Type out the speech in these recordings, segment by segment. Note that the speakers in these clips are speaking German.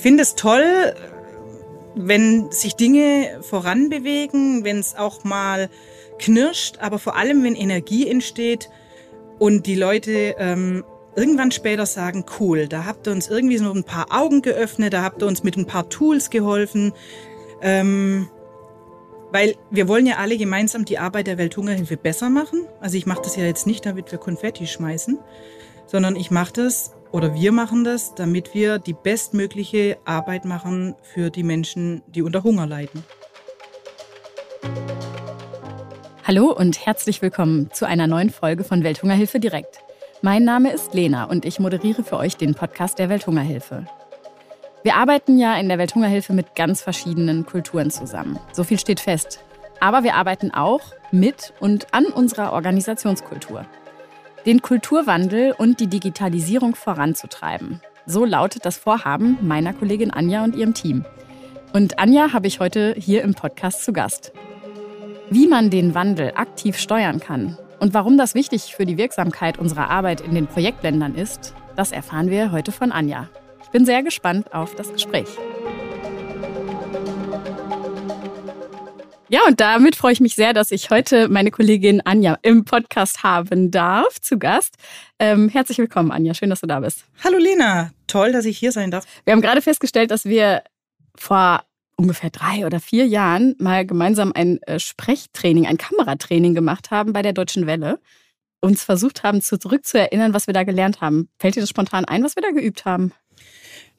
finde es toll, wenn sich Dinge voranbewegen, wenn es auch mal knirscht, aber vor allem, wenn Energie entsteht und die Leute ähm, irgendwann später sagen, cool, da habt ihr uns irgendwie so ein paar Augen geöffnet, da habt ihr uns mit ein paar Tools geholfen. Ähm, weil wir wollen ja alle gemeinsam die Arbeit der Welthungerhilfe besser machen. Also ich mache das ja jetzt nicht, damit wir Konfetti schmeißen, sondern ich mache das oder wir machen das, damit wir die bestmögliche Arbeit machen für die Menschen, die unter Hunger leiden. Hallo und herzlich willkommen zu einer neuen Folge von Welthungerhilfe direkt. Mein Name ist Lena und ich moderiere für euch den Podcast der Welthungerhilfe. Wir arbeiten ja in der Welthungerhilfe mit ganz verschiedenen Kulturen zusammen. So viel steht fest. Aber wir arbeiten auch mit und an unserer Organisationskultur. Den Kulturwandel und die Digitalisierung voranzutreiben. So lautet das Vorhaben meiner Kollegin Anja und ihrem Team. Und Anja habe ich heute hier im Podcast zu Gast. Wie man den Wandel aktiv steuern kann und warum das wichtig für die Wirksamkeit unserer Arbeit in den Projektländern ist, das erfahren wir heute von Anja. Ich bin sehr gespannt auf das Gespräch. Ja, und damit freue ich mich sehr, dass ich heute meine Kollegin Anja im Podcast haben darf, zu Gast. Ähm, herzlich willkommen, Anja. Schön, dass du da bist. Hallo Lena, toll, dass ich hier sein darf. Wir haben gerade festgestellt, dass wir vor ungefähr drei oder vier Jahren mal gemeinsam ein äh, Sprechtraining, ein Kameratraining gemacht haben bei der Deutschen Welle. Uns versucht haben, zurückzuerinnern, was wir da gelernt haben. Fällt dir das spontan ein, was wir da geübt haben?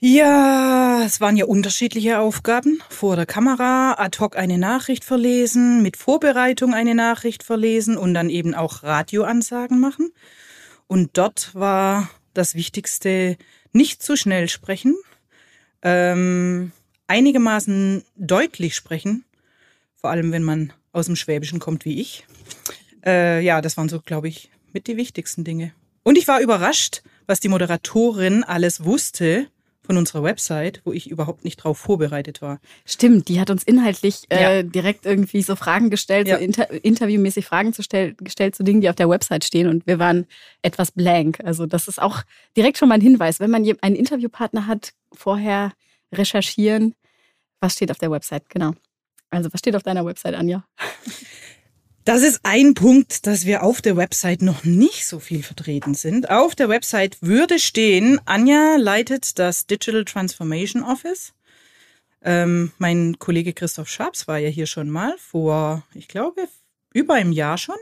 Ja, es waren ja unterschiedliche Aufgaben. Vor der Kamera ad hoc eine Nachricht verlesen, mit Vorbereitung eine Nachricht verlesen und dann eben auch Radioansagen machen. Und dort war das Wichtigste, nicht zu schnell sprechen, ähm, einigermaßen deutlich sprechen, vor allem wenn man aus dem Schwäbischen kommt wie ich. Äh, ja, das waren so, glaube ich, mit die wichtigsten Dinge. Und ich war überrascht, was die Moderatorin alles wusste von unserer Website, wo ich überhaupt nicht drauf vorbereitet war. Stimmt, die hat uns inhaltlich äh, ja. direkt irgendwie so Fragen gestellt, ja. so inter interviewmäßig Fragen zu stell gestellt zu Dingen, die auf der Website stehen und wir waren etwas blank. Also das ist auch direkt schon mal ein Hinweis, wenn man einen Interviewpartner hat, vorher recherchieren, was steht auf der Website, genau. Also was steht auf deiner Website, Anja? Das ist ein Punkt, dass wir auf der Website noch nicht so viel vertreten sind. Auf der Website würde stehen, Anja leitet das Digital Transformation Office. Ähm, mein Kollege Christoph Schabs war ja hier schon mal vor, ich glaube, über einem Jahr schon.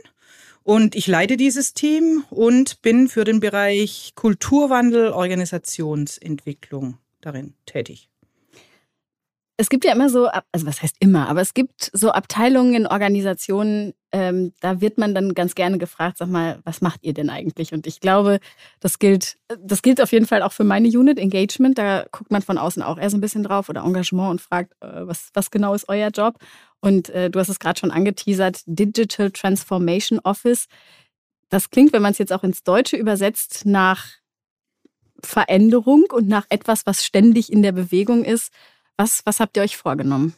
Und ich leite dieses Team und bin für den Bereich Kulturwandel, Organisationsentwicklung darin tätig. Es gibt ja immer so, also was heißt immer, aber es gibt so Abteilungen in Organisationen, ähm, da wird man dann ganz gerne gefragt, sag mal, was macht ihr denn eigentlich? Und ich glaube, das gilt, das gilt auf jeden Fall auch für meine Unit, Engagement. Da guckt man von außen auch eher so ein bisschen drauf oder Engagement und fragt, äh, was, was genau ist euer Job? Und äh, du hast es gerade schon angeteasert, Digital Transformation Office. Das klingt, wenn man es jetzt auch ins Deutsche übersetzt, nach Veränderung und nach etwas, was ständig in der Bewegung ist. Was, was habt ihr euch vorgenommen?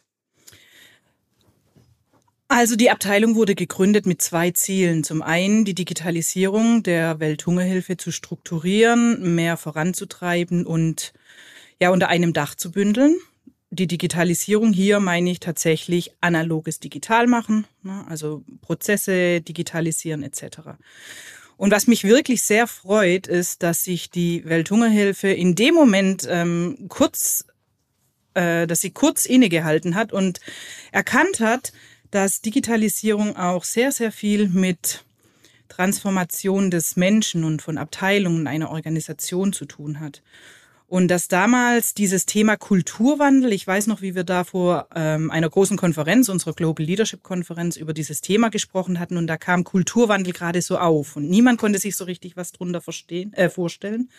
Also die Abteilung wurde gegründet mit zwei Zielen. Zum einen die Digitalisierung der Welthungerhilfe zu strukturieren, mehr voranzutreiben und ja unter einem Dach zu bündeln. Die Digitalisierung hier meine ich tatsächlich analoges Digital machen, ne, also Prozesse digitalisieren etc. Und was mich wirklich sehr freut, ist, dass sich die Welthungerhilfe in dem Moment ähm, kurz äh, dass sie kurz innegehalten hat und erkannt hat, dass Digitalisierung auch sehr, sehr viel mit Transformation des Menschen und von Abteilungen einer Organisation zu tun hat. Und dass damals dieses Thema Kulturwandel, ich weiß noch, wie wir da vor ähm, einer großen Konferenz, unserer Global Leadership Konferenz, über dieses Thema gesprochen hatten und da kam Kulturwandel gerade so auf und niemand konnte sich so richtig was drunter verstehen, äh, vorstellen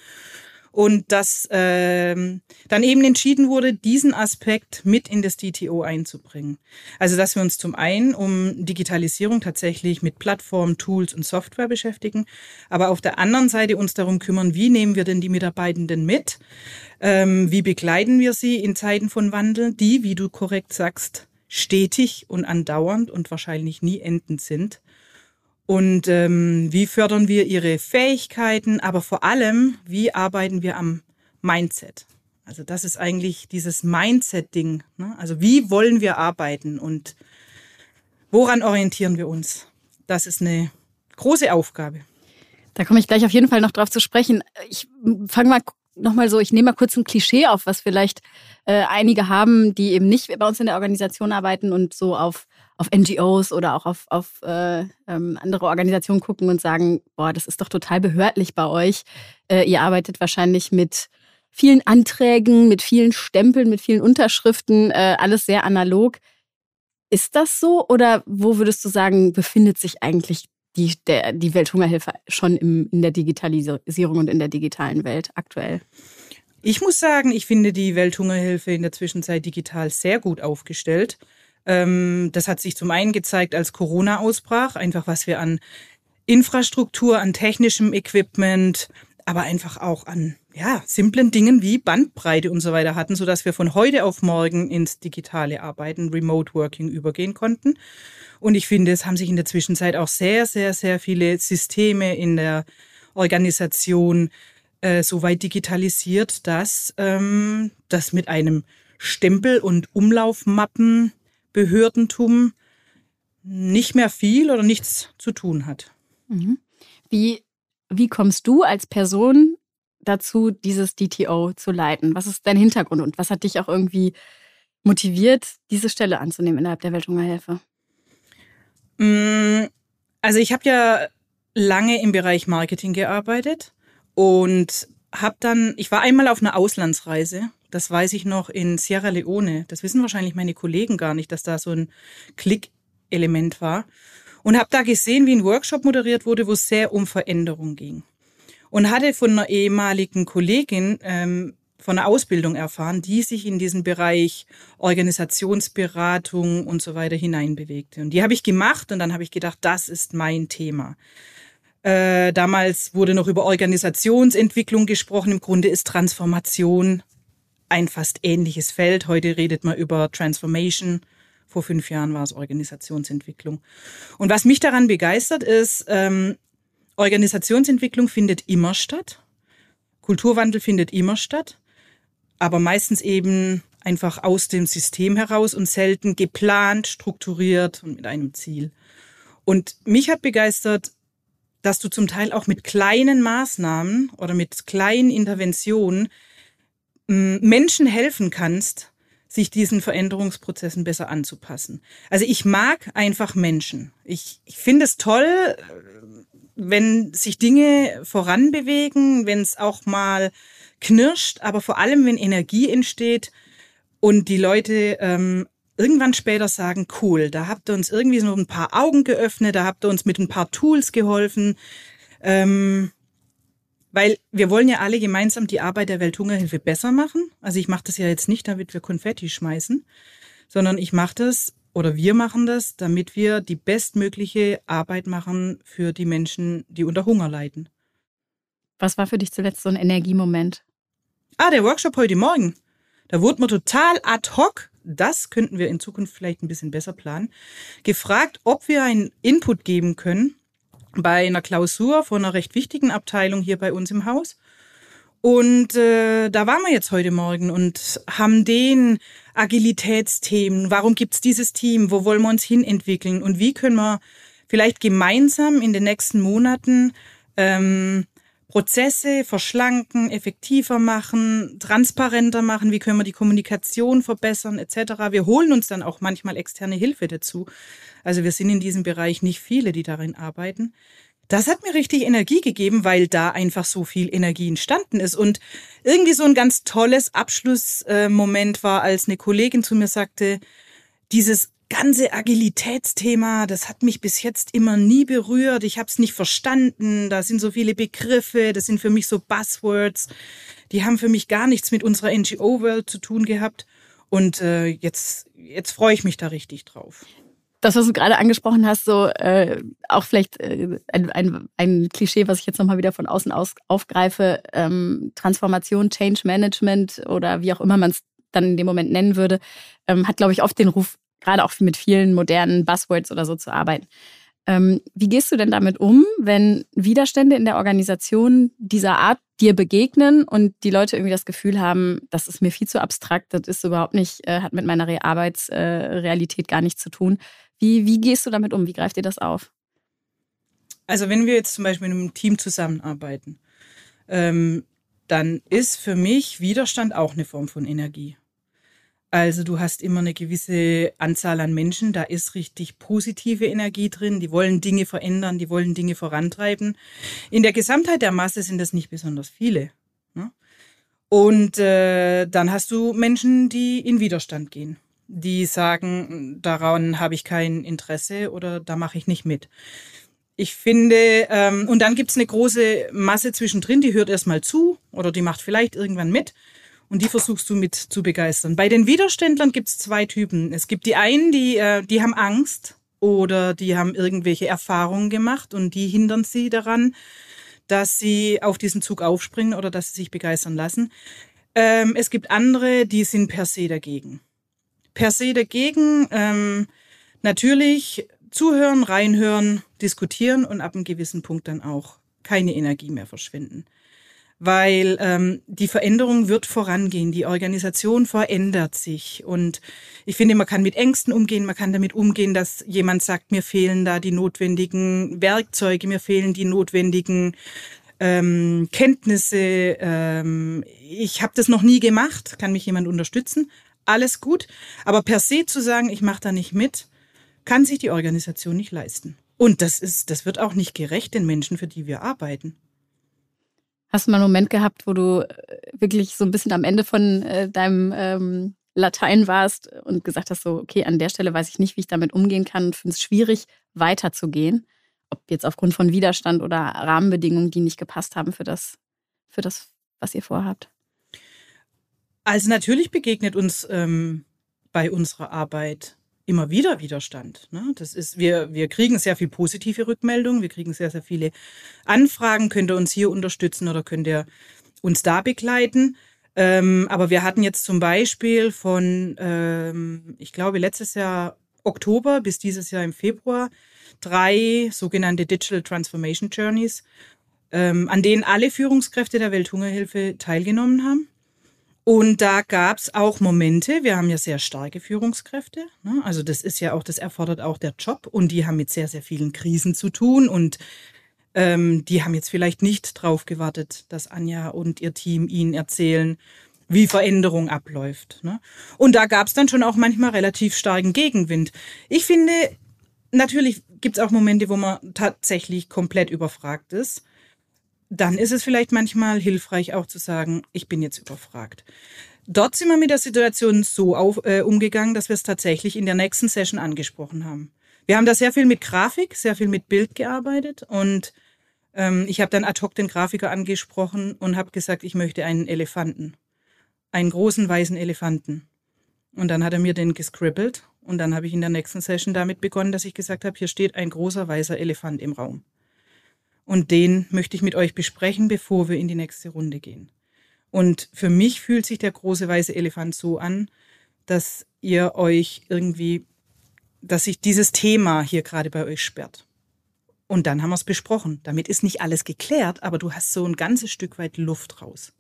und dass ähm, dann eben entschieden wurde, diesen Aspekt mit in das DTO einzubringen. Also dass wir uns zum einen um Digitalisierung tatsächlich mit Plattformen, Tools und Software beschäftigen, aber auf der anderen Seite uns darum kümmern, wie nehmen wir denn die Mitarbeitenden mit, ähm, wie begleiten wir sie in Zeiten von Wandel, die, wie du korrekt sagst, stetig und andauernd und wahrscheinlich nie endend sind. Und ähm, wie fördern wir ihre Fähigkeiten, aber vor allem, wie arbeiten wir am Mindset? Also das ist eigentlich dieses Mindset-Ding. Ne? Also wie wollen wir arbeiten und woran orientieren wir uns? Das ist eine große Aufgabe. Da komme ich gleich auf jeden Fall noch drauf zu sprechen. Ich fange mal nochmal so, ich nehme mal kurz ein Klischee auf, was vielleicht äh, einige haben, die eben nicht bei uns in der Organisation arbeiten und so auf, auf NGOs oder auch auf, auf äh, ähm, andere Organisationen gucken und sagen, boah, das ist doch total behördlich bei euch. Äh, ihr arbeitet wahrscheinlich mit vielen Anträgen, mit vielen Stempeln, mit vielen Unterschriften, äh, alles sehr analog. Ist das so oder wo würdest du sagen, befindet sich eigentlich die, der, die Welthungerhilfe schon im, in der Digitalisierung und in der digitalen Welt aktuell? Ich muss sagen, ich finde die Welthungerhilfe in der Zwischenzeit digital sehr gut aufgestellt. Ähm, das hat sich zum einen gezeigt, als Corona ausbrach, einfach was wir an Infrastruktur, an technischem Equipment, aber einfach auch an ja, simplen Dingen wie Bandbreite und so weiter hatten, sodass wir von heute auf morgen ins digitale Arbeiten, Remote Working übergehen konnten. Und ich finde, es haben sich in der Zwischenzeit auch sehr, sehr, sehr viele Systeme in der Organisation äh, so weit digitalisiert, dass ähm, das mit einem Stempel- und Umlaufmappen-Behördentum nicht mehr viel oder nichts zu tun hat. Mhm. Wie, wie kommst du als Person dazu, dieses DTO zu leiten? Was ist dein Hintergrund und was hat dich auch irgendwie motiviert, diese Stelle anzunehmen innerhalb der Welthungerhilfe? Mm, also ich habe ja lange im Bereich Marketing gearbeitet und habe dann, ich war einmal auf einer Auslandsreise, das weiß ich noch, in Sierra Leone. Das wissen wahrscheinlich meine Kollegen gar nicht, dass da so ein Klick-Element war. Und habe da gesehen, wie ein Workshop moderiert wurde, wo es sehr um Veränderung ging. Und hatte von einer ehemaligen Kollegin ähm, von einer Ausbildung erfahren, die sich in diesen Bereich Organisationsberatung und so weiter hineinbewegte. Und die habe ich gemacht und dann habe ich gedacht, das ist mein Thema. Äh, damals wurde noch über Organisationsentwicklung gesprochen. Im Grunde ist Transformation ein fast ähnliches Feld. Heute redet man über Transformation. Vor fünf Jahren war es Organisationsentwicklung. Und was mich daran begeistert ist, ähm, Organisationsentwicklung findet immer statt. Kulturwandel findet immer statt aber meistens eben einfach aus dem System heraus und selten geplant, strukturiert und mit einem Ziel. Und mich hat begeistert, dass du zum Teil auch mit kleinen Maßnahmen oder mit kleinen Interventionen Menschen helfen kannst, sich diesen Veränderungsprozessen besser anzupassen. Also ich mag einfach Menschen. Ich, ich finde es toll, wenn sich Dinge voranbewegen, wenn es auch mal knirscht, aber vor allem, wenn Energie entsteht und die Leute ähm, irgendwann später sagen, cool, da habt ihr uns irgendwie so ein paar Augen geöffnet, da habt ihr uns mit ein paar Tools geholfen. Ähm, weil wir wollen ja alle gemeinsam die Arbeit der Welthungerhilfe besser machen. Also ich mache das ja jetzt nicht, damit wir Konfetti schmeißen, sondern ich mache das oder wir machen das, damit wir die bestmögliche Arbeit machen für die Menschen, die unter Hunger leiden. Was war für dich zuletzt so ein Energiemoment? Ah, der Workshop heute Morgen. Da wurde mir total ad hoc, das könnten wir in Zukunft vielleicht ein bisschen besser planen, gefragt, ob wir einen Input geben können bei einer Klausur von einer recht wichtigen Abteilung hier bei uns im Haus. Und äh, da waren wir jetzt heute Morgen und haben den Agilitätsthemen, warum gibt's dieses Team, wo wollen wir uns hin entwickeln und wie können wir vielleicht gemeinsam in den nächsten Monaten ähm, Prozesse verschlanken, effektiver machen, transparenter machen, wie können wir die Kommunikation verbessern etc. Wir holen uns dann auch manchmal externe Hilfe dazu. Also wir sind in diesem Bereich nicht viele, die darin arbeiten. Das hat mir richtig Energie gegeben, weil da einfach so viel Energie entstanden ist. Und irgendwie so ein ganz tolles Abschlussmoment war, als eine Kollegin zu mir sagte, dieses ganze Agilitätsthema, das hat mich bis jetzt immer nie berührt. Ich habe es nicht verstanden. Da sind so viele Begriffe, das sind für mich so Buzzwords. Die haben für mich gar nichts mit unserer NGO-World zu tun gehabt. Und äh, jetzt, jetzt freue ich mich da richtig drauf. Das, was du gerade angesprochen hast, so äh, auch vielleicht äh, ein, ein, ein Klischee, was ich jetzt nochmal wieder von außen aus aufgreife, ähm, Transformation, Change Management oder wie auch immer man es dann in dem Moment nennen würde, ähm, hat, glaube ich, oft den Ruf, gerade auch mit vielen modernen Buzzwords oder so zu arbeiten. Ähm, wie gehst du denn damit um, wenn Widerstände in der Organisation dieser Art dir begegnen und die Leute irgendwie das Gefühl haben, das ist mir viel zu abstrakt, das ist überhaupt nicht, äh, hat mit meiner Re Arbeitsrealität äh, gar nichts zu tun. Wie, wie gehst du damit um? Wie greift dir das auf? Also wenn wir jetzt zum Beispiel in einem Team zusammenarbeiten, ähm, dann ist für mich Widerstand auch eine Form von Energie. Also du hast immer eine gewisse Anzahl an Menschen, da ist richtig positive Energie drin, die wollen Dinge verändern, die wollen Dinge vorantreiben. In der Gesamtheit der Masse sind das nicht besonders viele. Ne? Und äh, dann hast du Menschen, die in Widerstand gehen, die sagen, daran habe ich kein Interesse oder da mache ich nicht mit. Ich finde, ähm, und dann gibt's eine große Masse zwischendrin, die hört erstmal zu oder die macht vielleicht irgendwann mit und die versuchst du mit zu begeistern. Bei den Widerständlern gibt es zwei Typen. Es gibt die einen, die, äh, die haben Angst oder die haben irgendwelche Erfahrungen gemacht und die hindern sie daran, dass sie auf diesen Zug aufspringen oder dass sie sich begeistern lassen. Ähm, es gibt andere, die sind per se dagegen. Per se dagegen, ähm, natürlich zuhören, reinhören, diskutieren und ab einem gewissen Punkt dann auch keine Energie mehr verschwinden weil ähm, die Veränderung wird vorangehen, die Organisation verändert sich und ich finde, man kann mit Ängsten umgehen, man kann damit umgehen, dass jemand sagt, mir fehlen da die notwendigen Werkzeuge, mir fehlen die notwendigen ähm, Kenntnisse, ähm, ich habe das noch nie gemacht, kann mich jemand unterstützen, alles gut, aber per se zu sagen, ich mache da nicht mit, kann sich die Organisation nicht leisten. Und das ist, das wird auch nicht gerecht den Menschen, für die wir arbeiten. Hast du mal einen Moment gehabt, wo du äh, wirklich so ein bisschen am Ende von äh, deinem ähm, Latein warst und gesagt hast, so, okay, an der Stelle weiß ich nicht, wie ich damit umgehen kann und finde es schwierig, weiterzugehen? Ob jetzt aufgrund von Widerstand oder Rahmenbedingungen, die nicht gepasst haben für das, für das, was ihr vorhabt? Also natürlich begegnet uns ähm, bei unserer Arbeit immer wieder Widerstand. Ne? Das ist, wir, wir kriegen sehr viel positive Rückmeldungen, wir kriegen sehr, sehr viele Anfragen. Könnt ihr uns hier unterstützen oder könnt ihr uns da begleiten? Ähm, aber wir hatten jetzt zum Beispiel von, ähm, ich glaube, letztes Jahr Oktober bis dieses Jahr im Februar drei sogenannte Digital Transformation Journeys, ähm, an denen alle Führungskräfte der Welthungerhilfe teilgenommen haben. Und da gab's auch Momente, wir haben ja sehr starke Führungskräfte, ne? also das ist ja auch, das erfordert auch der Job und die haben mit sehr, sehr vielen Krisen zu tun und ähm, die haben jetzt vielleicht nicht drauf gewartet, dass Anja und ihr Team ihnen erzählen, wie Veränderung abläuft. Ne? Und da gab's dann schon auch manchmal relativ starken Gegenwind. Ich finde, natürlich gibt's auch Momente, wo man tatsächlich komplett überfragt ist dann ist es vielleicht manchmal hilfreich auch zu sagen, ich bin jetzt überfragt. Dort sind wir mit der Situation so auf, äh, umgegangen, dass wir es tatsächlich in der nächsten Session angesprochen haben. Wir haben da sehr viel mit Grafik, sehr viel mit Bild gearbeitet und ähm, ich habe dann ad hoc den Grafiker angesprochen und habe gesagt, ich möchte einen Elefanten, einen großen weißen Elefanten. Und dann hat er mir den gescribbelt und dann habe ich in der nächsten Session damit begonnen, dass ich gesagt habe, hier steht ein großer weißer Elefant im Raum. Und den möchte ich mit euch besprechen, bevor wir in die nächste Runde gehen. Und für mich fühlt sich der große weiße Elefant so an, dass ihr euch irgendwie, dass sich dieses Thema hier gerade bei euch sperrt. Und dann haben wir es besprochen. Damit ist nicht alles geklärt, aber du hast so ein ganzes Stück weit Luft raus.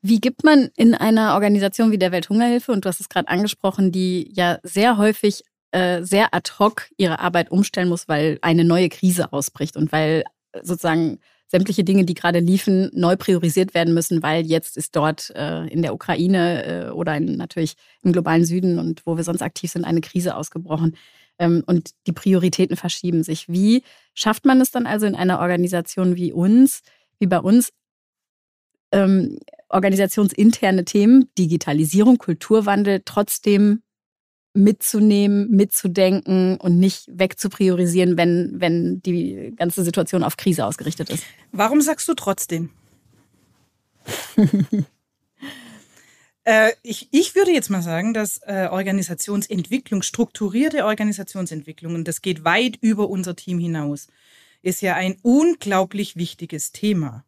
Wie gibt man in einer Organisation wie der Welthungerhilfe, und du hast es gerade angesprochen, die ja sehr häufig äh, sehr ad hoc ihre Arbeit umstellen muss, weil eine neue Krise ausbricht und weil sozusagen sämtliche Dinge, die gerade liefen, neu priorisiert werden müssen, weil jetzt ist dort äh, in der Ukraine äh, oder in, natürlich im globalen Süden und wo wir sonst aktiv sind, eine Krise ausgebrochen. Ähm, und die Prioritäten verschieben sich. Wie schafft man es dann also in einer Organisation wie uns, wie bei uns, ähm, organisationsinterne Themen, Digitalisierung, Kulturwandel trotzdem mitzunehmen, mitzudenken und nicht wegzupriorisieren, wenn, wenn die ganze Situation auf Krise ausgerichtet ist. Warum sagst du trotzdem? äh, ich, ich würde jetzt mal sagen, dass äh, Organisationsentwicklung, strukturierte Organisationsentwicklung, und das geht weit über unser Team hinaus, ist ja ein unglaublich wichtiges Thema.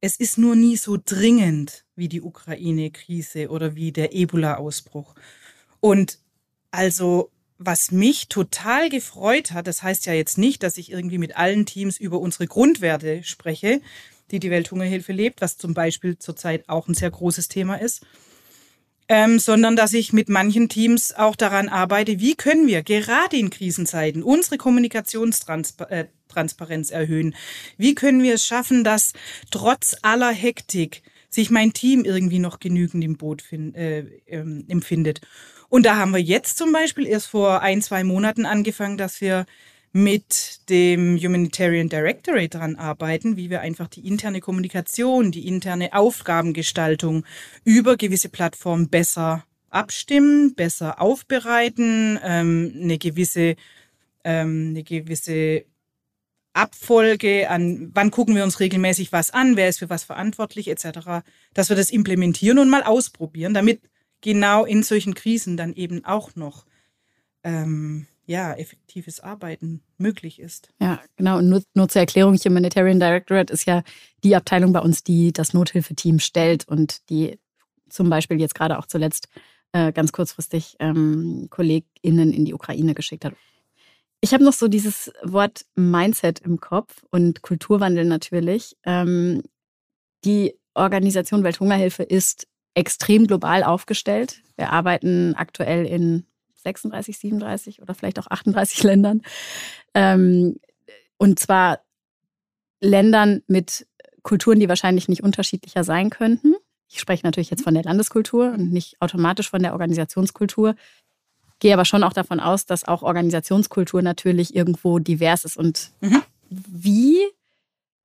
Es ist nur nie so dringend wie die Ukraine-Krise oder wie der Ebola-Ausbruch. Und also was mich total gefreut hat, das heißt ja jetzt nicht, dass ich irgendwie mit allen Teams über unsere Grundwerte spreche, die die Welthungerhilfe lebt, was zum Beispiel zurzeit auch ein sehr großes Thema ist, ähm, sondern dass ich mit manchen Teams auch daran arbeite, wie können wir gerade in Krisenzeiten unsere Kommunikationstransparenz äh, erhöhen? Wie können wir es schaffen, dass trotz aller Hektik sich mein Team irgendwie noch genügend im Boot find, äh, ähm, empfindet? Und da haben wir jetzt zum Beispiel erst vor ein, zwei Monaten angefangen, dass wir mit dem Humanitarian Directorate daran arbeiten, wie wir einfach die interne Kommunikation, die interne Aufgabengestaltung über gewisse Plattformen besser abstimmen, besser aufbereiten, ähm, eine gewisse, ähm, eine gewisse Abfolge an, wann gucken wir uns regelmäßig was an, wer ist für was verantwortlich etc., dass wir das implementieren und mal ausprobieren, damit genau in solchen Krisen dann eben auch noch ähm, ja, effektives Arbeiten möglich ist. Ja, genau. Und nur, nur zur Erklärung, Humanitarian Directorate ist ja die Abteilung bei uns, die das Nothilfeteam stellt und die zum Beispiel jetzt gerade auch zuletzt äh, ganz kurzfristig ähm, KollegInnen in die Ukraine geschickt hat. Ich habe noch so dieses Wort Mindset im Kopf und Kulturwandel natürlich. Ähm, die Organisation Welthungerhilfe ist extrem global aufgestellt. Wir arbeiten aktuell in 36, 37 oder vielleicht auch 38 Ländern. Ähm, und zwar Ländern mit Kulturen, die wahrscheinlich nicht unterschiedlicher sein könnten. Ich spreche natürlich jetzt von der Landeskultur und nicht automatisch von der Organisationskultur. Gehe aber schon auch davon aus, dass auch Organisationskultur natürlich irgendwo divers ist. Und mhm. wie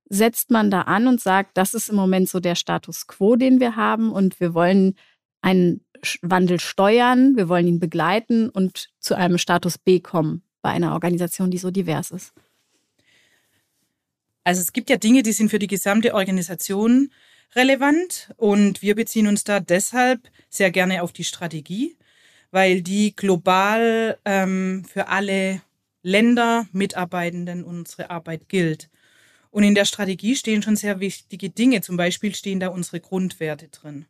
setzt man da an und sagt, das ist im Moment so der Status quo, den wir haben und wir wollen einen Wandel steuern, wir wollen ihn begleiten und zu einem Status B kommen bei einer Organisation, die so divers ist? Also es gibt ja Dinge, die sind für die gesamte Organisation relevant und wir beziehen uns da deshalb sehr gerne auf die Strategie, weil die global ähm, für alle Länder, Mitarbeitenden unsere Arbeit gilt. Und in der Strategie stehen schon sehr wichtige Dinge. Zum Beispiel stehen da unsere Grundwerte drin.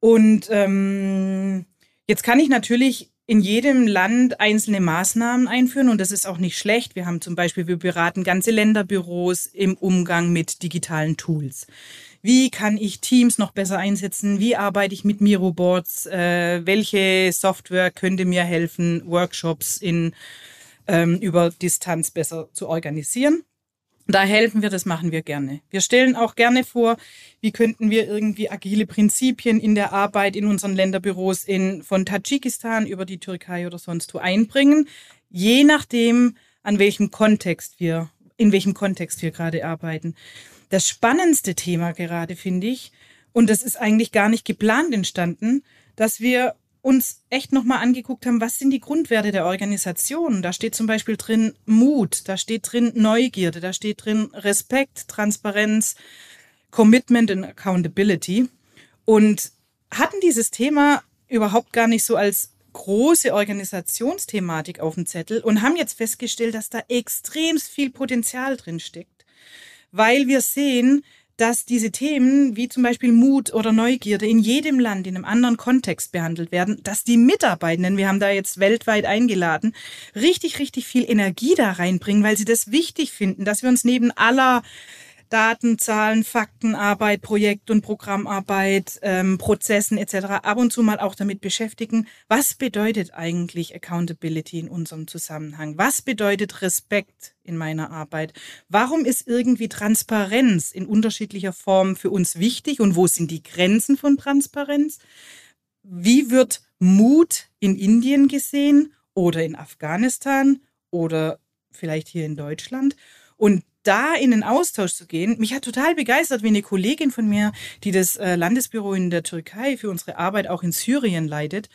Und ähm, jetzt kann ich natürlich in jedem Land einzelne Maßnahmen einführen und das ist auch nicht schlecht. Wir haben zum Beispiel, wir beraten ganze Länderbüros im Umgang mit digitalen Tools. Wie kann ich Teams noch besser einsetzen? Wie arbeite ich mit Miroboards? Äh, welche Software könnte mir helfen, Workshops in, ähm, über Distanz besser zu organisieren? Da helfen wir, das machen wir gerne. Wir stellen auch gerne vor, wie könnten wir irgendwie agile Prinzipien in der Arbeit in unseren Länderbüros in, von Tadschikistan über die Türkei oder sonst wo einbringen, je nachdem, an welchem Kontext wir, in welchem Kontext wir gerade arbeiten. Das spannendste Thema gerade finde ich, und das ist eigentlich gar nicht geplant entstanden, dass wir uns echt nochmal angeguckt haben, was sind die Grundwerte der Organisation. Da steht zum Beispiel drin Mut, da steht drin Neugierde, da steht drin Respekt, Transparenz, Commitment und Accountability. Und hatten dieses Thema überhaupt gar nicht so als große Organisationsthematik auf dem Zettel und haben jetzt festgestellt, dass da extrem viel Potenzial drin steckt, weil wir sehen, dass diese Themen wie zum Beispiel Mut oder Neugierde in jedem Land in einem anderen Kontext behandelt werden, dass die Mitarbeitenden, wir haben da jetzt weltweit eingeladen, richtig, richtig viel Energie da reinbringen, weil sie das wichtig finden, dass wir uns neben aller Daten, Zahlen, Faktenarbeit, Projekt- und Programmarbeit, ähm, Prozessen etc. ab und zu mal auch damit beschäftigen, was bedeutet eigentlich Accountability in unserem Zusammenhang? Was bedeutet Respekt in meiner Arbeit? Warum ist irgendwie Transparenz in unterschiedlicher Form für uns wichtig und wo sind die Grenzen von Transparenz? Wie wird Mut in Indien gesehen oder in Afghanistan oder vielleicht hier in Deutschland? Und da in den Austausch zu gehen. Mich hat total begeistert, wie eine Kollegin von mir, die das äh, Landesbüro in der Türkei für unsere Arbeit auch in Syrien leitet,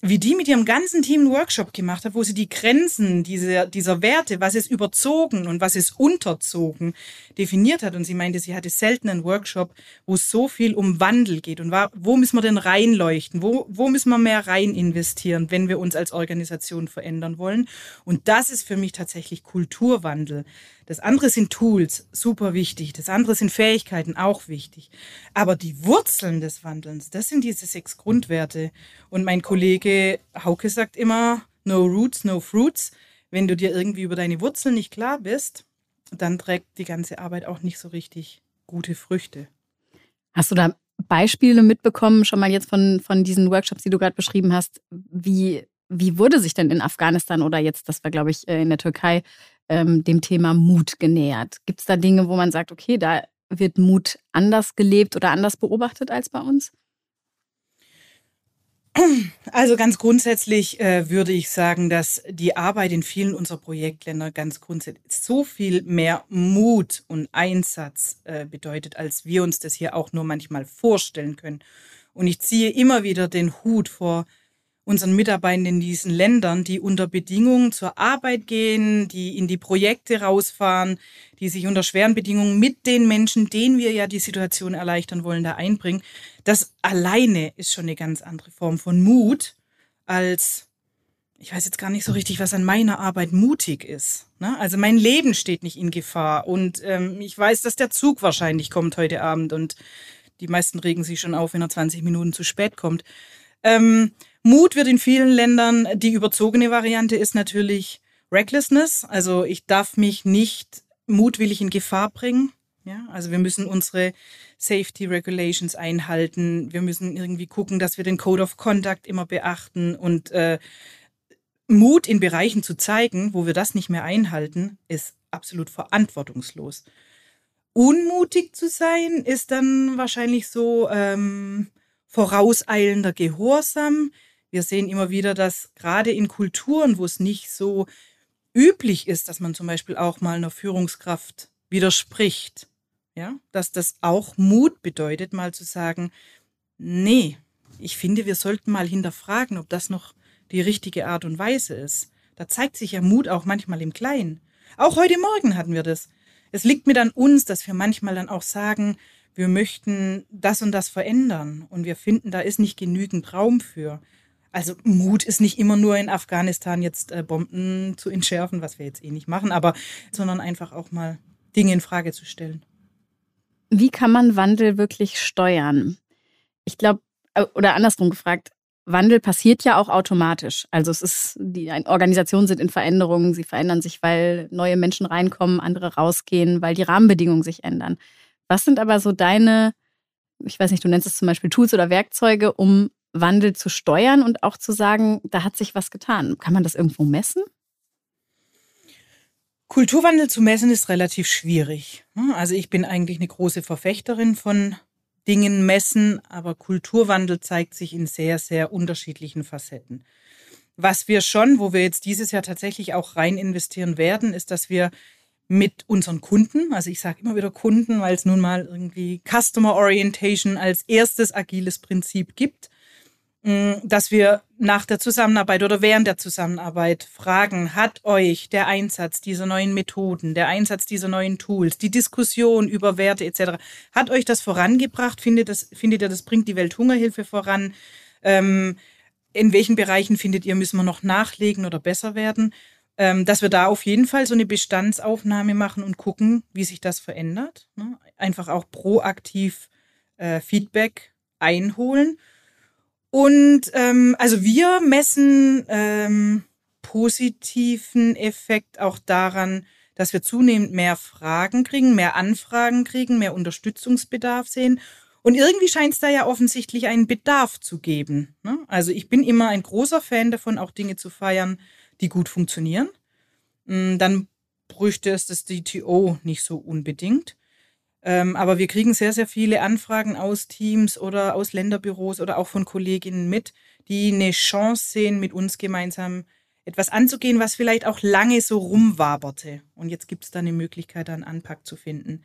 wie die mit ihrem ganzen Team einen Workshop gemacht hat, wo sie die Grenzen dieser, dieser Werte, was ist überzogen und was ist unterzogen, definiert hat. Und sie meinte, sie hatte selten einen Workshop, wo es so viel um Wandel geht und wo müssen wir denn reinleuchten, wo, wo müssen wir mehr rein investieren, wenn wir uns als Organisation verändern wollen. Und das ist für mich tatsächlich Kulturwandel. Das andere sind Tools, super wichtig. Das andere sind Fähigkeiten, auch wichtig. Aber die Wurzeln des Wandelns, das sind diese sechs Grundwerte. Und mein Kollege Hauke sagt immer, no roots, no fruits. Wenn du dir irgendwie über deine Wurzeln nicht klar bist, dann trägt die ganze Arbeit auch nicht so richtig gute Früchte. Hast du da Beispiele mitbekommen, schon mal jetzt von, von diesen Workshops, die du gerade beschrieben hast? Wie, wie wurde sich denn in Afghanistan oder jetzt, das war, glaube ich, äh, in der Türkei, ähm, dem Thema Mut genähert? Gibt es da Dinge, wo man sagt, okay, da wird Mut anders gelebt oder anders beobachtet als bei uns? Also ganz grundsätzlich äh, würde ich sagen, dass die Arbeit in vielen unserer Projektländer ganz grundsätzlich so viel mehr Mut und Einsatz äh, bedeutet, als wir uns das hier auch nur manchmal vorstellen können. Und ich ziehe immer wieder den Hut vor unseren Mitarbeitern in diesen Ländern, die unter Bedingungen zur Arbeit gehen, die in die Projekte rausfahren, die sich unter schweren Bedingungen mit den Menschen, denen wir ja die Situation erleichtern wollen, da einbringen. Das alleine ist schon eine ganz andere Form von Mut als, ich weiß jetzt gar nicht so richtig, was an meiner Arbeit mutig ist. Ne? Also mein Leben steht nicht in Gefahr und ähm, ich weiß, dass der Zug wahrscheinlich kommt heute Abend und die meisten regen sich schon auf, wenn er 20 Minuten zu spät kommt. Ähm, Mut wird in vielen Ländern, die überzogene Variante ist natürlich Recklessness. Also ich darf mich nicht mutwillig in Gefahr bringen. Ja, also wir müssen unsere Safety Regulations einhalten. Wir müssen irgendwie gucken, dass wir den Code of Conduct immer beachten und äh, Mut in Bereichen zu zeigen, wo wir das nicht mehr einhalten, ist absolut verantwortungslos. Unmutig zu sein ist dann wahrscheinlich so ähm, vorauseilender Gehorsam. Wir sehen immer wieder, dass gerade in Kulturen, wo es nicht so üblich ist, dass man zum Beispiel auch mal einer Führungskraft widerspricht, ja, dass das auch Mut bedeutet, mal zu sagen, nee, ich finde, wir sollten mal hinterfragen, ob das noch die richtige Art und Weise ist. Da zeigt sich ja Mut auch manchmal im Kleinen. Auch heute Morgen hatten wir das. Es liegt mit an uns, dass wir manchmal dann auch sagen, wir möchten das und das verändern und wir finden, da ist nicht genügend Raum für. Also Mut ist nicht immer nur in Afghanistan jetzt äh, Bomben zu entschärfen, was wir jetzt eh nicht machen, aber sondern einfach auch mal Dinge in Frage zu stellen. Wie kann man Wandel wirklich steuern? Ich glaube, äh, oder andersrum gefragt, Wandel passiert ja auch automatisch. Also es ist, die Organisationen sind in Veränderungen, sie verändern sich, weil neue Menschen reinkommen, andere rausgehen, weil die Rahmenbedingungen sich ändern. Was sind aber so deine, ich weiß nicht, du nennst es zum Beispiel Tools oder Werkzeuge, um Wandel zu steuern und auch zu sagen, da hat sich was getan. Kann man das irgendwo messen? Kulturwandel zu messen ist relativ schwierig. Also ich bin eigentlich eine große Verfechterin von Dingen messen, aber Kulturwandel zeigt sich in sehr, sehr unterschiedlichen Facetten. Was wir schon, wo wir jetzt dieses Jahr tatsächlich auch rein investieren werden, ist, dass wir mit unseren Kunden, also ich sage immer wieder Kunden, weil es nun mal irgendwie Customer Orientation als erstes agiles Prinzip gibt, Mm, dass wir nach der Zusammenarbeit oder während der Zusammenarbeit fragen, hat euch der Einsatz dieser neuen Methoden, der Einsatz dieser neuen Tools, die Diskussion über Werte etc., hat euch das vorangebracht? Findet, das, findet ihr, das bringt die Welthungerhilfe voran? Ähm, in welchen Bereichen findet ihr, müssen wir noch nachlegen oder besser werden? Ähm, dass wir da auf jeden Fall so eine Bestandsaufnahme machen und gucken, wie sich das verändert. Ne? Einfach auch proaktiv äh, Feedback einholen und ähm, also wir messen ähm, positiven Effekt auch daran, dass wir zunehmend mehr Fragen kriegen, mehr Anfragen kriegen, mehr Unterstützungsbedarf sehen. Und irgendwie scheint es da ja offensichtlich einen Bedarf zu geben. Ne? Also ich bin immer ein großer Fan davon, auch Dinge zu feiern, die gut funktionieren. Hm, dann bräuchte es das DTO nicht so unbedingt. Ähm, aber wir kriegen sehr, sehr viele Anfragen aus Teams oder aus Länderbüros oder auch von Kolleginnen mit, die eine Chance sehen, mit uns gemeinsam etwas anzugehen, was vielleicht auch lange so rumwaberte. Und jetzt gibt es da eine Möglichkeit, da einen Anpack zu finden.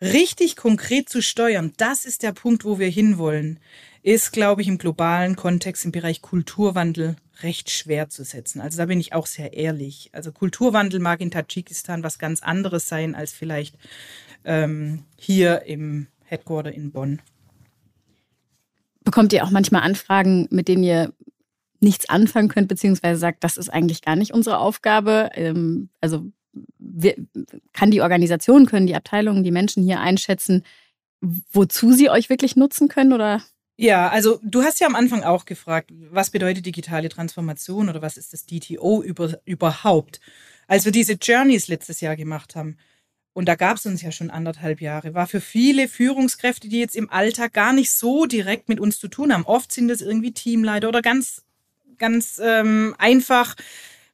Richtig konkret zu steuern, das ist der Punkt, wo wir hinwollen, ist, glaube ich, im globalen Kontext im Bereich Kulturwandel recht schwer zu setzen. Also da bin ich auch sehr ehrlich. Also Kulturwandel mag in Tadschikistan was ganz anderes sein als vielleicht ähm, hier im Headquarter in Bonn. Bekommt ihr auch manchmal Anfragen, mit denen ihr nichts anfangen könnt, beziehungsweise sagt, das ist eigentlich gar nicht unsere Aufgabe? Ähm, also wir, kann die Organisation, können die Abteilungen, die Menschen hier einschätzen, wozu sie euch wirklich nutzen können oder Ja, also du hast ja am Anfang auch gefragt, was bedeutet digitale Transformation oder was ist das DTO über, überhaupt? Als wir diese Journeys letztes Jahr gemacht haben, und da gab es uns ja schon anderthalb Jahre, war für viele Führungskräfte, die jetzt im Alltag gar nicht so direkt mit uns zu tun haben. Oft sind es irgendwie Teamleiter oder ganz, ganz ähm, einfach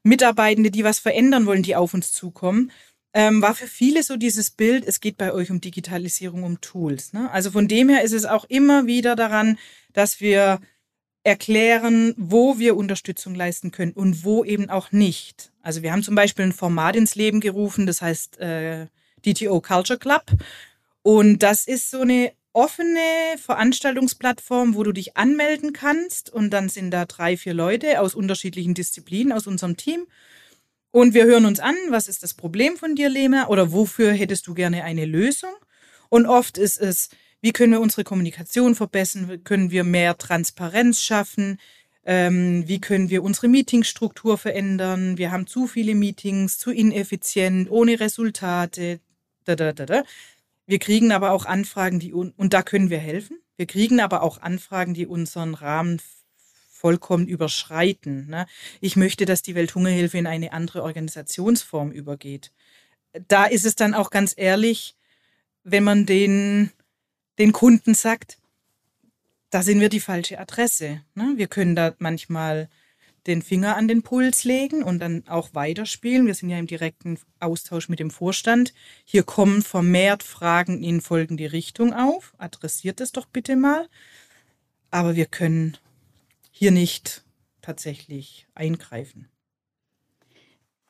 Mitarbeitende, die was verändern wollen, die auf uns zukommen. Ähm, war für viele so dieses Bild, es geht bei euch um Digitalisierung, um Tools. Ne? Also von dem her ist es auch immer wieder daran, dass wir erklären, wo wir Unterstützung leisten können und wo eben auch nicht. Also wir haben zum Beispiel ein Format ins Leben gerufen, das heißt äh, DTO Culture Club. Und das ist so eine offene Veranstaltungsplattform, wo du dich anmelden kannst. Und dann sind da drei, vier Leute aus unterschiedlichen Disziplinen aus unserem Team. Und wir hören uns an, was ist das Problem von dir, Lema? Oder wofür hättest du gerne eine Lösung? Und oft ist es, wie können wir unsere Kommunikation verbessern? Können wir mehr Transparenz schaffen? Ähm, wie können wir unsere Meetingstruktur verändern? Wir haben zu viele Meetings, zu ineffizient, ohne Resultate. Da, da, da, da. Wir kriegen aber auch Anfragen, die und da können wir helfen. Wir kriegen aber auch Anfragen, die unseren Rahmen vollkommen überschreiten. Ne? Ich möchte, dass die Welthungerhilfe in eine andere Organisationsform übergeht. Da ist es dann auch ganz ehrlich, wenn man den, den Kunden sagt, da sind wir die falsche Adresse. Ne? Wir können da manchmal den Finger an den Puls legen und dann auch weiterspielen. Wir sind ja im direkten Austausch mit dem Vorstand. Hier kommen vermehrt Fragen in folgende Richtung auf. Adressiert es doch bitte mal. Aber wir können hier nicht tatsächlich eingreifen.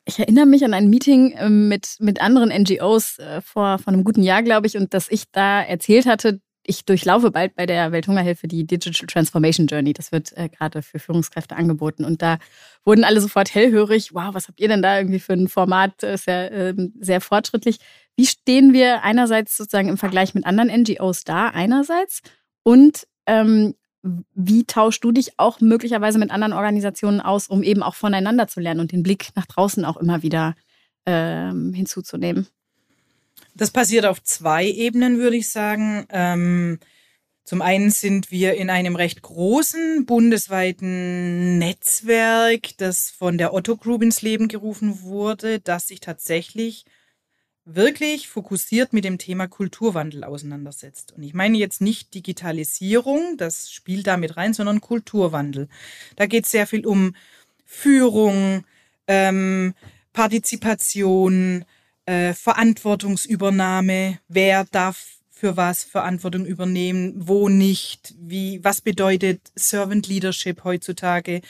Ich erinnere mich an ein Meeting ähm, mit, mit anderen NGOs äh, vor, vor einem guten Jahr, glaube ich, und dass ich da erzählt hatte, ich durchlaufe bald bei der Welthungerhilfe die Digital Transformation Journey. Das wird äh, gerade für Führungskräfte angeboten. Und da wurden alle sofort hellhörig. Wow, was habt ihr denn da irgendwie für ein Format? Das ist ja äh, sehr fortschrittlich. Wie stehen wir einerseits sozusagen im Vergleich mit anderen NGOs da, einerseits? Und ähm, wie tauschst du dich auch möglicherweise mit anderen Organisationen aus, um eben auch voneinander zu lernen und den Blick nach draußen auch immer wieder ähm, hinzuzunehmen? Das passiert auf zwei Ebenen, würde ich sagen. Ähm, zum einen sind wir in einem recht großen bundesweiten Netzwerk, das von der Otto Group ins Leben gerufen wurde, das sich tatsächlich wirklich fokussiert mit dem Thema Kulturwandel auseinandersetzt. Und ich meine jetzt nicht Digitalisierung, das spielt da mit rein, sondern Kulturwandel. Da geht es sehr viel um Führung, ähm, Partizipation, äh, Verantwortungsübernahme, wer darf für was Verantwortung übernehmen, wo nicht, wie, was bedeutet Servant Leadership heutzutage,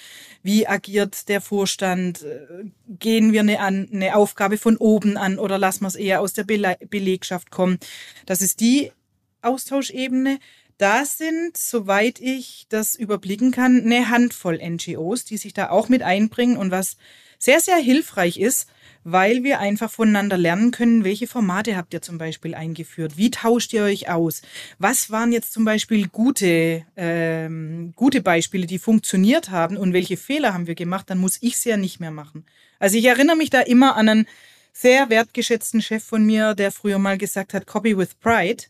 wie agiert der Vorstand, äh, gehen wir eine, an, eine Aufgabe von oben an oder lassen wir es eher aus der Bele Belegschaft kommen. Das ist die Austauschebene. Da sind, soweit ich das überblicken kann, eine Handvoll NGOs, die sich da auch mit einbringen und was sehr, sehr hilfreich ist, weil wir einfach voneinander lernen können, welche Formate habt ihr zum Beispiel eingeführt, wie tauscht ihr euch aus, was waren jetzt zum Beispiel gute, ähm, gute Beispiele, die funktioniert haben und welche Fehler haben wir gemacht, dann muss ich sie ja nicht mehr machen. Also ich erinnere mich da immer an einen sehr wertgeschätzten Chef von mir, der früher mal gesagt hat, Copy with Pride.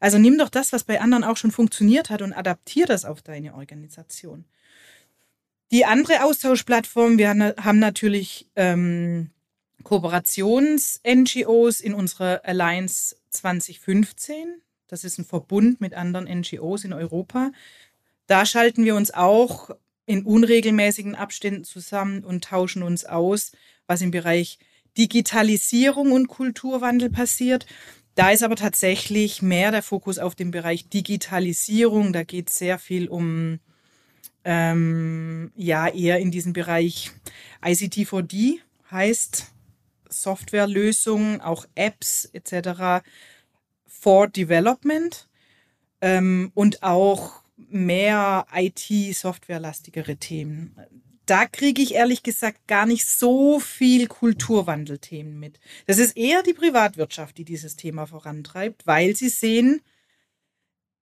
Also nimm doch das, was bei anderen auch schon funktioniert hat und adaptier das auf deine Organisation. Die andere Austauschplattform, wir haben natürlich ähm, Kooperations-NGOs in unserer Alliance 2015. Das ist ein Verbund mit anderen NGOs in Europa. Da schalten wir uns auch in unregelmäßigen Abständen zusammen und tauschen uns aus, was im Bereich Digitalisierung und Kulturwandel passiert. Da ist aber tatsächlich mehr der Fokus auf dem Bereich Digitalisierung. Da geht es sehr viel um, ähm, ja, eher in diesem Bereich ICT4D heißt Softwarelösungen, auch Apps etc. for Development ähm, und auch mehr IT-Softwarelastigere Themen. Da kriege ich ehrlich gesagt gar nicht so viel Kulturwandelthemen mit. Das ist eher die Privatwirtschaft, die dieses Thema vorantreibt, weil sie sehen,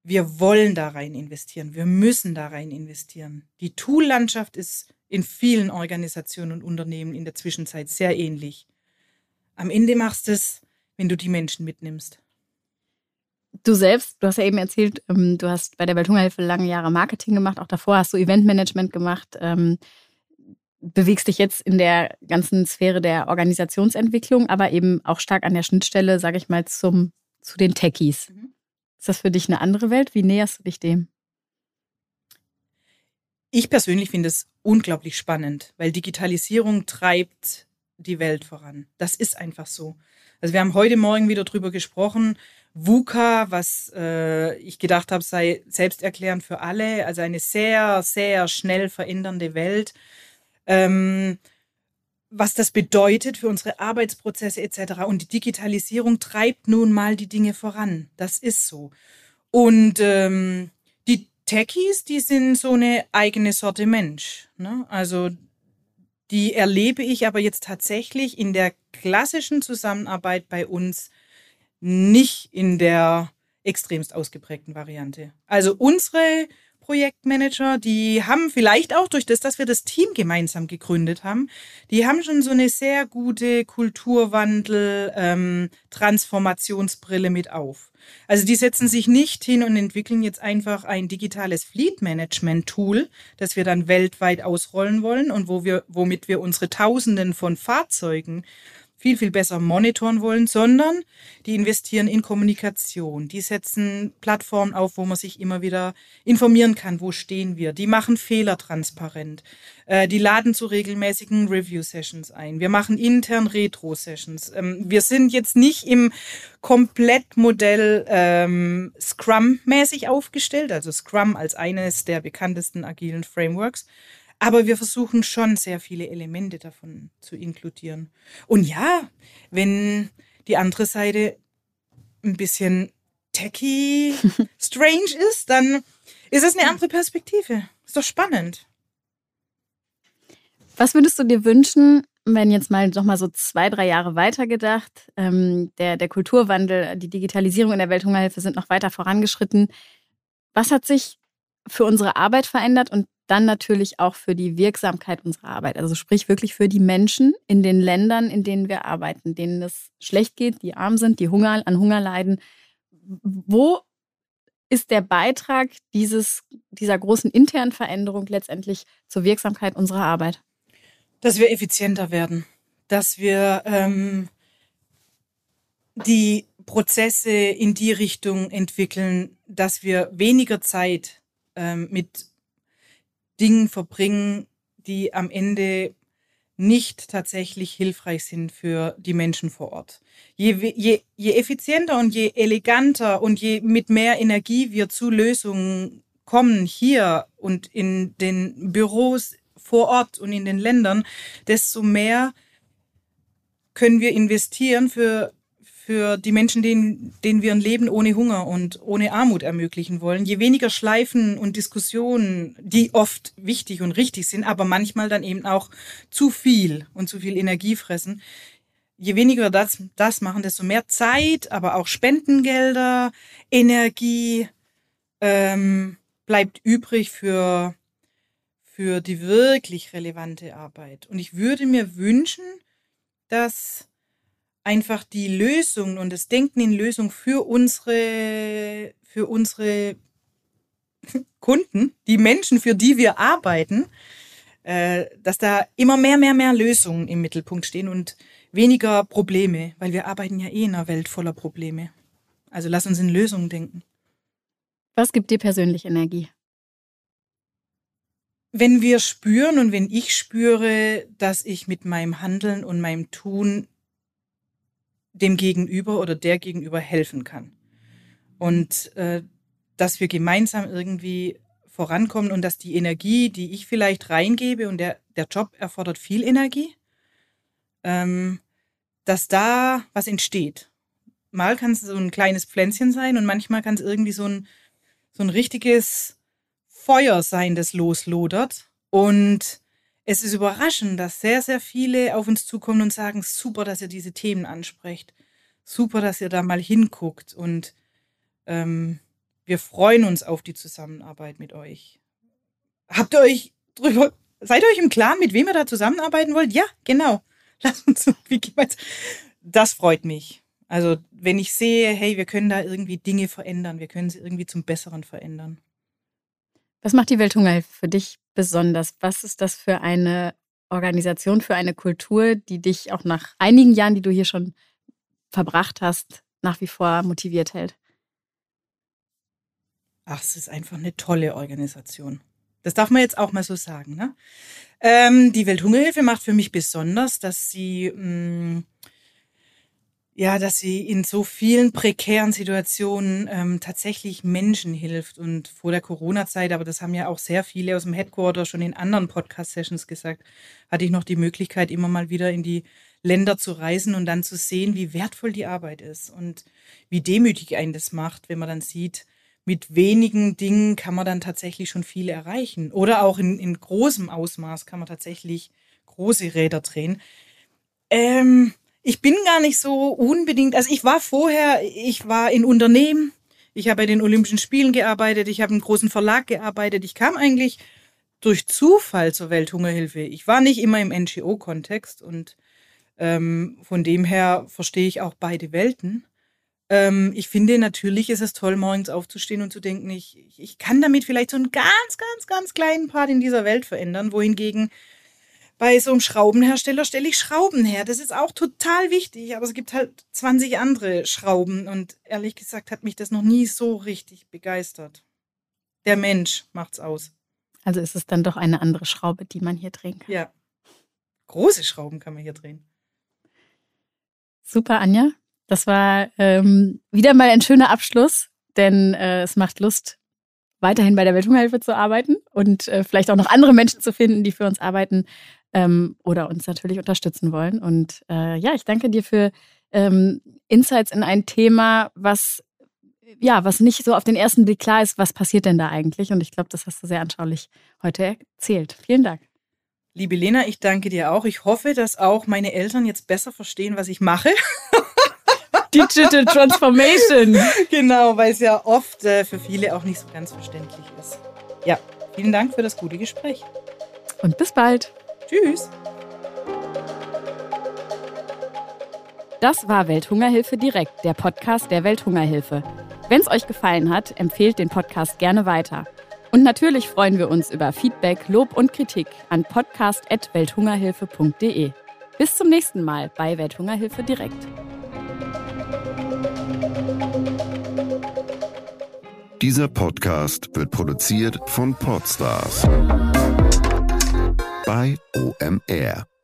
wir wollen da rein investieren, wir müssen da rein investieren. Die Tool-Landschaft ist in vielen Organisationen und Unternehmen in der Zwischenzeit sehr ähnlich. Am Ende machst du es, wenn du die Menschen mitnimmst. Du selbst, du hast ja eben erzählt, ähm, du hast bei der Welthungerhilfe lange Jahre Marketing gemacht, auch davor hast du Eventmanagement gemacht, ähm, bewegst dich jetzt in der ganzen Sphäre der Organisationsentwicklung, aber eben auch stark an der Schnittstelle, sage ich mal, zum, zu den Techies. Mhm. Ist das für dich eine andere Welt? Wie näherst du dich dem? Ich persönlich finde es unglaublich spannend, weil Digitalisierung treibt die Welt voran. Das ist einfach so. Also wir haben heute Morgen wieder drüber gesprochen. VUCA, was äh, ich gedacht habe, sei selbsterklärend für alle. Also eine sehr, sehr schnell verändernde Welt. Ähm, was das bedeutet für unsere Arbeitsprozesse etc. Und die Digitalisierung treibt nun mal die Dinge voran. Das ist so. Und ähm, die Techies, die sind so eine eigene Sorte Mensch. Ne? Also die erlebe ich aber jetzt tatsächlich in der klassischen Zusammenarbeit bei uns nicht in der extremst ausgeprägten Variante. Also unsere Projektmanager, die haben vielleicht auch durch das, dass wir das Team gemeinsam gegründet haben, die haben schon so eine sehr gute Kulturwandel, ähm, Transformationsbrille mit auf. Also die setzen sich nicht hin und entwickeln jetzt einfach ein digitales Fleet Management Tool, das wir dann weltweit ausrollen wollen und wo wir, womit wir unsere Tausenden von Fahrzeugen viel, viel besser monitoren wollen, sondern die investieren in Kommunikation. Die setzen Plattformen auf, wo man sich immer wieder informieren kann, wo stehen wir. Die machen Fehler transparent. Äh, die laden zu regelmäßigen Review-Sessions ein. Wir machen intern Retro-Sessions. Ähm, wir sind jetzt nicht im Komplettmodell ähm, Scrum-mäßig aufgestellt, also Scrum als eines der bekanntesten agilen Frameworks, aber wir versuchen schon sehr viele Elemente davon zu inkludieren. Und ja, wenn die andere Seite ein bisschen techy strange ist, dann ist es eine andere Perspektive. Ist doch spannend. Was würdest du dir wünschen, wenn jetzt mal noch mal so zwei, drei Jahre weitergedacht, ähm, der, der Kulturwandel, die Digitalisierung in der Welthungerhilfe sind noch weiter vorangeschritten. Was hat sich für unsere Arbeit verändert und dann natürlich auch für die Wirksamkeit unserer Arbeit. Also sprich wirklich für die Menschen in den Ländern, in denen wir arbeiten, denen es schlecht geht, die arm sind, die Hunger, an Hunger leiden. Wo ist der Beitrag dieses, dieser großen internen Veränderung letztendlich zur Wirksamkeit unserer Arbeit? Dass wir effizienter werden, dass wir ähm, die Prozesse in die Richtung entwickeln, dass wir weniger Zeit ähm, mit Dingen verbringen, die am Ende nicht tatsächlich hilfreich sind für die Menschen vor Ort. Je, je, je effizienter und je eleganter und je mit mehr Energie wir zu Lösungen kommen hier und in den Büros vor Ort und in den Ländern, desto mehr können wir investieren für für die Menschen, denen, denen wir ein Leben ohne Hunger und ohne Armut ermöglichen wollen. Je weniger Schleifen und Diskussionen, die oft wichtig und richtig sind, aber manchmal dann eben auch zu viel und zu viel Energie fressen, je weniger wir das, das machen, desto mehr Zeit, aber auch Spendengelder, Energie ähm, bleibt übrig für, für die wirklich relevante Arbeit. Und ich würde mir wünschen, dass einfach die Lösung und das Denken in Lösung für unsere, für unsere Kunden, die Menschen, für die wir arbeiten, äh, dass da immer mehr, mehr, mehr Lösungen im Mittelpunkt stehen und weniger Probleme, weil wir arbeiten ja eh in einer Welt voller Probleme. Also lass uns in Lösungen denken. Was gibt dir persönlich Energie? Wenn wir spüren und wenn ich spüre, dass ich mit meinem Handeln und meinem Tun dem Gegenüber oder der Gegenüber helfen kann. Und äh, dass wir gemeinsam irgendwie vorankommen und dass die Energie, die ich vielleicht reingebe und der, der Job erfordert viel Energie, ähm, dass da was entsteht. Mal kann es so ein kleines Pflänzchen sein und manchmal kann es irgendwie so ein, so ein richtiges Feuer sein, das loslodert. Und es ist überraschend, dass sehr, sehr viele auf uns zukommen und sagen, super, dass ihr diese Themen ansprecht. Super, dass ihr da mal hinguckt. Und ähm, wir freuen uns auf die Zusammenarbeit mit euch. Habt ihr euch drüber, seid ihr euch im Klaren, mit wem ihr da zusammenarbeiten wollt? Ja, genau. Lass uns? Das freut mich. Also wenn ich sehe, hey, wir können da irgendwie Dinge verändern, wir können sie irgendwie zum Besseren verändern. Was macht die Welthungerhilfe für dich besonders? Was ist das für eine Organisation, für eine Kultur, die dich auch nach einigen Jahren, die du hier schon verbracht hast, nach wie vor motiviert hält? Ach, es ist einfach eine tolle Organisation. Das darf man jetzt auch mal so sagen. Ne? Ähm, die Welthungerhilfe macht für mich besonders, dass sie mh, mm, ja, dass sie in so vielen prekären Situationen ähm, tatsächlich Menschen hilft. Und vor der Corona-Zeit, aber das haben ja auch sehr viele aus dem Headquarter schon in anderen Podcast-Sessions gesagt, hatte ich noch die Möglichkeit, immer mal wieder in die Länder zu reisen und dann zu sehen, wie wertvoll die Arbeit ist und wie demütig einen das macht, wenn man dann sieht, mit wenigen Dingen kann man dann tatsächlich schon viel erreichen. Oder auch in, in großem Ausmaß kann man tatsächlich große Räder drehen. Ähm, ich bin gar nicht so unbedingt, also ich war vorher, ich war in Unternehmen, ich habe bei den Olympischen Spielen gearbeitet, ich habe im großen Verlag gearbeitet, ich kam eigentlich durch Zufall zur Welthungerhilfe. Ich war nicht immer im NGO-Kontext und ähm, von dem her verstehe ich auch beide Welten. Ähm, ich finde, natürlich ist es toll, morgens aufzustehen und zu denken, ich, ich kann damit vielleicht so einen ganz, ganz, ganz kleinen Part in dieser Welt verändern, wohingegen bei so einem Schraubenhersteller stelle ich Schrauben her. Das ist auch total wichtig, aber es gibt halt 20 andere Schrauben und ehrlich gesagt hat mich das noch nie so richtig begeistert. Der Mensch macht's aus. Also ist es dann doch eine andere Schraube, die man hier drehen kann. Ja. Große Schrauben kann man hier drehen. Super, Anja. Das war ähm, wieder mal ein schöner Abschluss, denn äh, es macht Lust, weiterhin bei der Welthungerhilfe zu arbeiten und äh, vielleicht auch noch andere Menschen zu finden, die für uns arbeiten ähm, oder uns natürlich unterstützen wollen. Und äh, ja, ich danke dir für ähm, Insights in ein Thema, was ja, was nicht so auf den ersten Blick klar ist, was passiert denn da eigentlich? Und ich glaube, das hast du sehr anschaulich heute erzählt. Vielen Dank. Liebe Lena, ich danke dir auch. Ich hoffe, dass auch meine Eltern jetzt besser verstehen, was ich mache. Digital Transformation. Genau, weil es ja oft äh, für viele auch nicht so ganz verständlich ist. Ja, vielen Dank für das gute Gespräch. Und bis bald. Tschüss. Das war Welthungerhilfe direkt, der Podcast der Welthungerhilfe. Wenn es euch gefallen hat, empfehlt den Podcast gerne weiter. Und natürlich freuen wir uns über Feedback, Lob und Kritik an podcast.welthungerhilfe.de. Bis zum nächsten Mal bei Welthungerhilfe direkt. Dieser Podcast wird produziert von Podstars bei OMR.